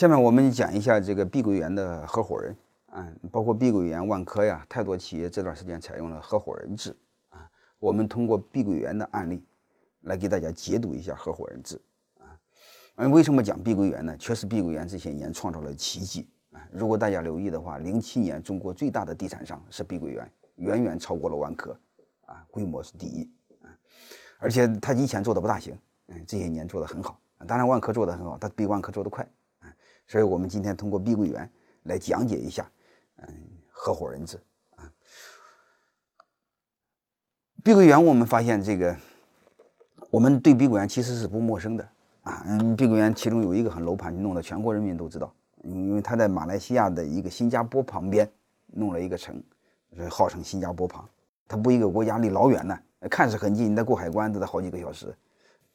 下面我们讲一下这个碧桂园的合伙人，啊，包括碧桂园、万科呀，太多企业这段时间采用了合伙人制，啊，我们通过碧桂园的案例来给大家解读一下合伙人制，啊，嗯，为什么讲碧桂园呢？确实，碧桂园这些年创造了奇迹，啊，如果大家留意的话，零七年中国最大的地产商是碧桂园，远远超过了万科，啊，规模是第一，啊，而且他以前做的不大行，嗯，这些年做的很好，当然万科做的很好，他比万科做得快。所以，我们今天通过碧桂园来讲解一下，嗯，合伙人制啊。碧桂园，我们发现这个，我们对碧桂园其实是不陌生的啊。嗯，碧桂园其中有一个很楼盘，弄得全国人民都知道，因为它在马来西亚的一个新加坡旁边弄了一个城，号称新加坡旁。它不一个国家离老远呢，看似很近，你得过海关都得好几个小时。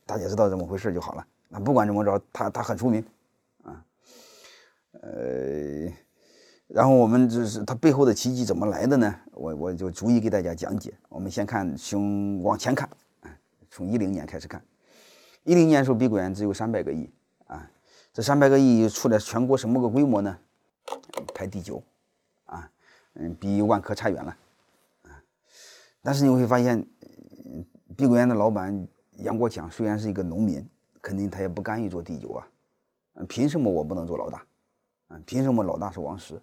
大家知道怎么回事就好了。那不管怎么着，它它很出名。呃，然后我们就是它背后的奇迹怎么来的呢？我我就逐一给大家讲解。我们先看，从往前看，啊，从一零年开始看。一零年时候，碧桂园只有三百个亿啊，这三百个亿出来全国什么个规模呢？排第九，啊，嗯，比万科差远了，啊。但是你会发现，碧桂园的老板杨国强虽然是一个农民，肯定他也不甘于做第九啊，凭什么我不能做老大？啊，凭什么老大是王石？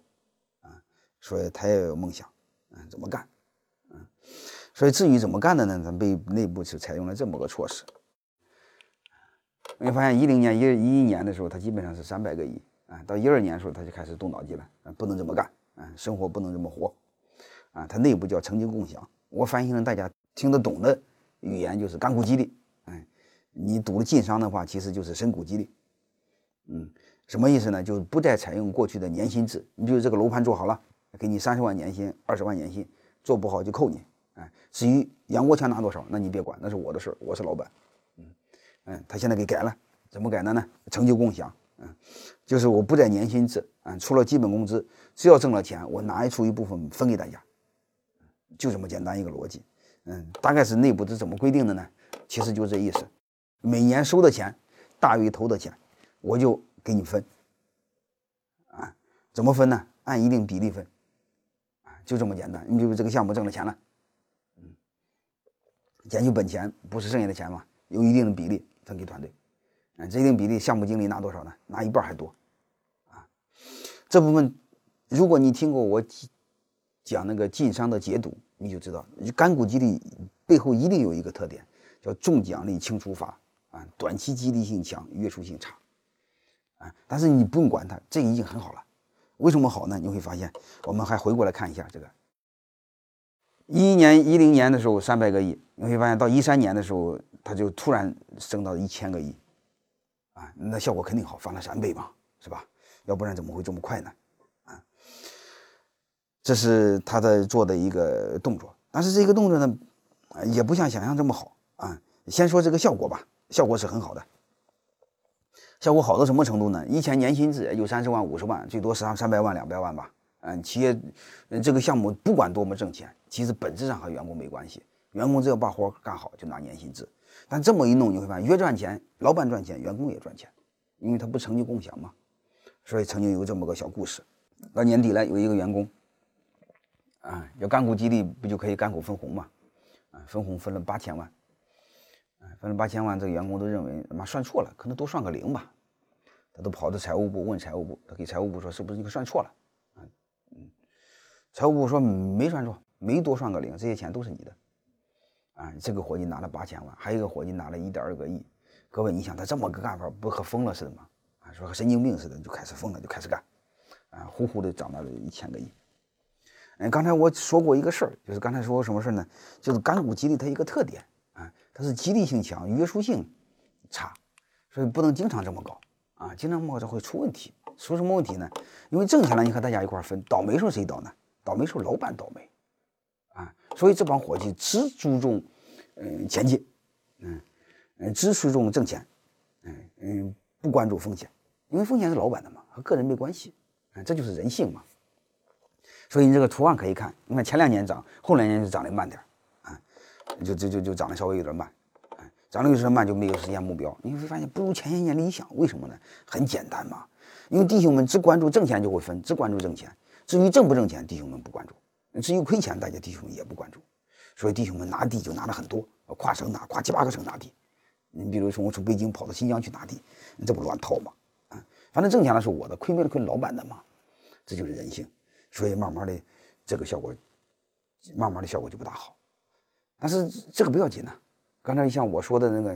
啊，所以他也有梦想，嗯，怎么干？嗯，所以至于怎么干的呢？咱被内部是采用了这么个措施。你发现一零年、一一一年的时候，他基本上是三百个亿啊，到一二年的时候，他就开始动脑筋了，啊，不能这么干，啊，生活不能这么活，啊，他内部叫曾经共享，我翻译成大家听得懂的语言就是干股激励，哎，你赌了晋商的话，其实就是深股激励，嗯。什么意思呢？就是不再采用过去的年薪制。你比如这个楼盘做好了，给你三十万年薪、二十万年薪，做不好就扣你。哎，至于杨国强拿多少，那你别管，那是我的事儿，我是老板。嗯嗯，他现在给改了，怎么改的呢？成就共享。嗯，就是我不在年薪制。嗯，除了基本工资，只要挣了钱，我拿出一部分分给大家。就这么简单一个逻辑。嗯，大概是内部是怎么规定的呢？其实就这意思，每年收的钱大于投的钱，我就。给你分，啊，怎么分呢？按一定比例分，啊，就这么简单。你比如这个项目挣了钱了，嗯，减去本钱，不是剩下的钱嘛？有一定的比例分给团队，啊，这一定比例，项目经理拿多少呢？拿一半还多，啊，这部分，如果你听过我讲那个晋商的解读，你就知道，干股激励背后一定有一个特点，叫重奖励轻处罚，啊，短期激励性强，约束性差。但是你不用管它，这已经很好了。为什么好呢？你会发现，我们还回过来看一下这个，一一年、一零年的时候三百个亿，你会发现到一三年的时候，它就突然升到一千个亿，啊，那效果肯定好，翻了三倍嘛，是吧？要不然怎么会这么快呢？啊，这是他的做的一个动作，但是这个动作呢，也不像想象这么好啊。先说这个效果吧，效果是很好的。效果好到什么程度呢？以前年薪制也就三十万、五十万，最多三三百万、两百万吧。嗯，企业这个项目不管多么挣钱，其实本质上和员工没关系。员工只要把活干好，就拿年薪制。但这么一弄，你会发现越赚钱，老板赚钱，员工也赚钱，因为他不成就共享嘛。所以曾经有这么个小故事：到年底了，有一个员工啊，要干股激励，不就可以干股分红嘛？啊，分红分了八千万。分了八千万，这个员工都认为妈算错了，可能多算个零吧。他都跑到财务部问财务部，他给财务部说是不是你算错了？嗯嗯，财务部说没算错，没多算个零，这些钱都是你的。啊，这个伙计拿了八千万，还有一个伙计拿了一点二个亿。各位，你想他这么个干法，不和疯了似的吗？啊，说和神经病似的，就开始疯了，就开始干。啊，呼呼的涨到了一千个亿。嗯，刚才我说过一个事儿，就是刚才说什么事儿呢？就是干股激励它一个特点。它是激励性强，约束性差，所以不能经常这么搞啊！经常这么搞会出问题。出什么问题呢？因为挣钱了，你和大家一块分，倒霉时候谁倒呢？倒霉时候老板倒霉啊！所以这帮伙计只注重嗯前进，嗯嗯只注重挣钱，嗯嗯不关注风险，因为风险是老板的嘛，和个人没关系啊，这就是人性嘛。所以你这个图案可以看，你看前两年涨，后两年就涨得慢点儿。就就就就涨得稍微有点慢，哎，涨得有点慢就没有实现目标。你会发现不如前些年理想，为什么呢？很简单嘛，因为弟兄们只关注挣钱就会分，只关注挣钱。至于挣不挣钱，弟兄们不关注；至于亏钱，大家弟兄们也不关注。所以弟兄们拿地就拿了很多，跨省拿，跨七八个省拿地。你比如说我从北京跑到新疆去拿地，这不乱套吗？啊，反正挣钱了是我的，亏没了亏老板的嘛。这就是人性。所以慢慢的，这个效果，慢慢的效果就不大好。但是这个不要紧呢。刚才像我说的那个，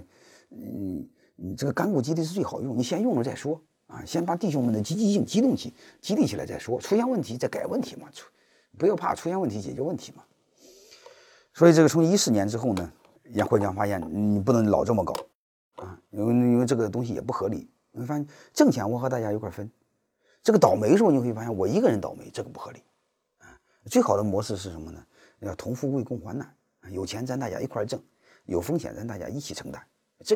嗯，你这个干股激励是最好用，你先用了再说啊，先把弟兄们的积极性激动起，激励起来再说。出现问题再改问题嘛，出不要怕出现问题，解决问题嘛。所以这个从一四年之后呢，杨会长发现你不能老这么搞啊，因为因为这个东西也不合理。你会发现挣钱我和大家一块分，这个倒霉的时候你会发现我一个人倒霉，这个不合理啊。最好的模式是什么呢？要同富贵共患难，有钱咱大家一块挣，有风险咱大家一起承担，这个。